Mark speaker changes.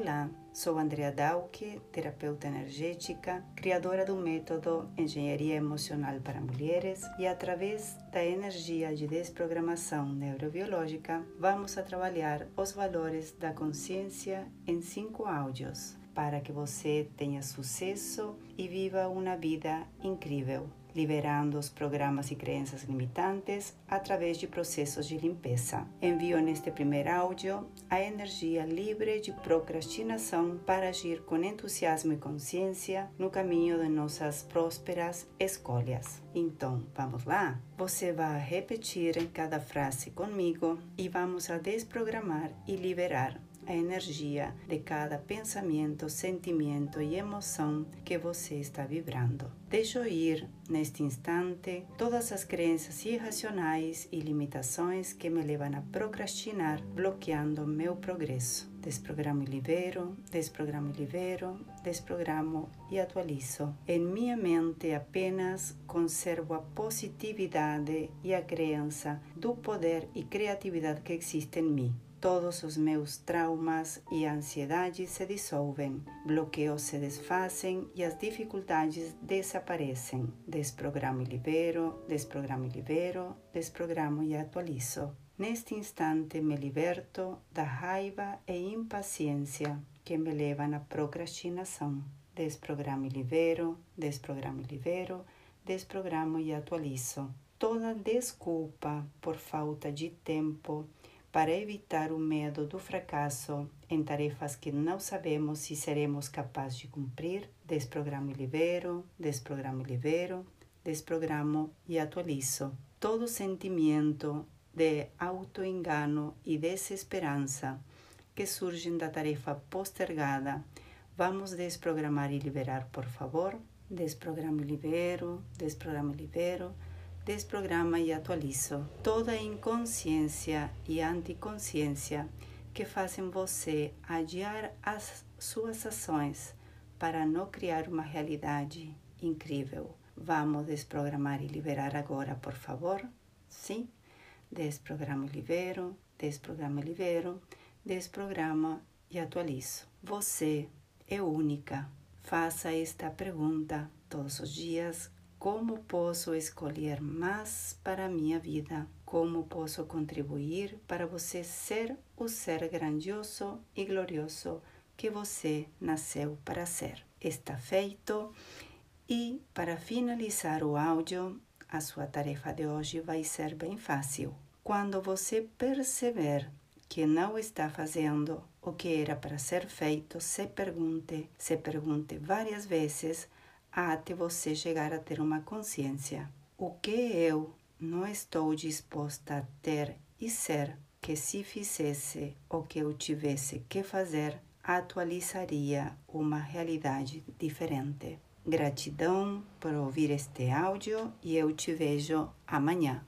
Speaker 1: Olá, sou Andrea Dauke, terapeuta energética, criadora do método Engenharia Emocional para Mulheres e através da energia de desprogramação neurobiológica, vamos a trabalhar os valores da consciência em cinco áudios para que você tenha sucesso e viva uma vida incrível liberando os programas e crenças limitantes através de processos de limpeza. Envio neste primeiro áudio a energia livre de procrastinação para agir com entusiasmo e consciência no caminho de nossas prósperas escolhas. Então, vamos lá? Você vai repetir cada frase comigo e vamos a desprogramar e liberar a energia de cada pensamento, sentimento e emoção que você está vibrando. Deixo ir, neste instante, todas as crenças irracionais e limitações que me levam a procrastinar, bloqueando meu progresso. Desprogramo e libero, desprogramo e libero, desprogramo e atualizo. Em minha mente apenas conservo a positividade e a crença do poder e criatividade que existe em mim. Todos os meus traumas e ansiedades se dissolvem, bloqueios se desfazem e as dificuldades desaparecem. Desprogramo e libero, desprogramo e libero, desprogramo e atualizo. Neste instante me liberto da raiva e impaciência que me levam à procrastinação. Desprogramo e libero, desprogramo e libero, desprogramo e atualizo. Toda desculpa por falta de tempo para evitar o medo do fracasso em tarefas que não sabemos se seremos capazes de cumprir, desprogramo e libero, desprogramo e libero, desprogramo e atualizo. Todo sentimento de autoengano e desesperança que surgem da tarefa postergada, vamos desprogramar e liberar, por favor. Desprogramo e libero, desprogramo e libero desprograma e atualizo toda a inconsciência e anticonsciência que fazem você adiar as suas ações para não criar uma realidade incrível. Vamos desprogramar e liberar agora, por favor? Sim? Desprogramo e libero, desprogramo e libero, desprograma e atualizo. Você é única. Faça esta pergunta todos os dias como posso escolher mais para minha vida? Como posso contribuir para você ser o ser grandioso e glorioso que você nasceu para ser? Está feito. E para finalizar o áudio, a sua tarefa de hoje vai ser bem fácil. Quando você perceber que não está fazendo o que era para ser feito, se pergunte, se pergunte várias vezes até você chegar a ter uma consciência. O que eu não estou disposta a ter e ser que se fizesse o que eu tivesse que fazer, atualizaria uma realidade diferente. Gratidão por ouvir este áudio e eu te vejo amanhã.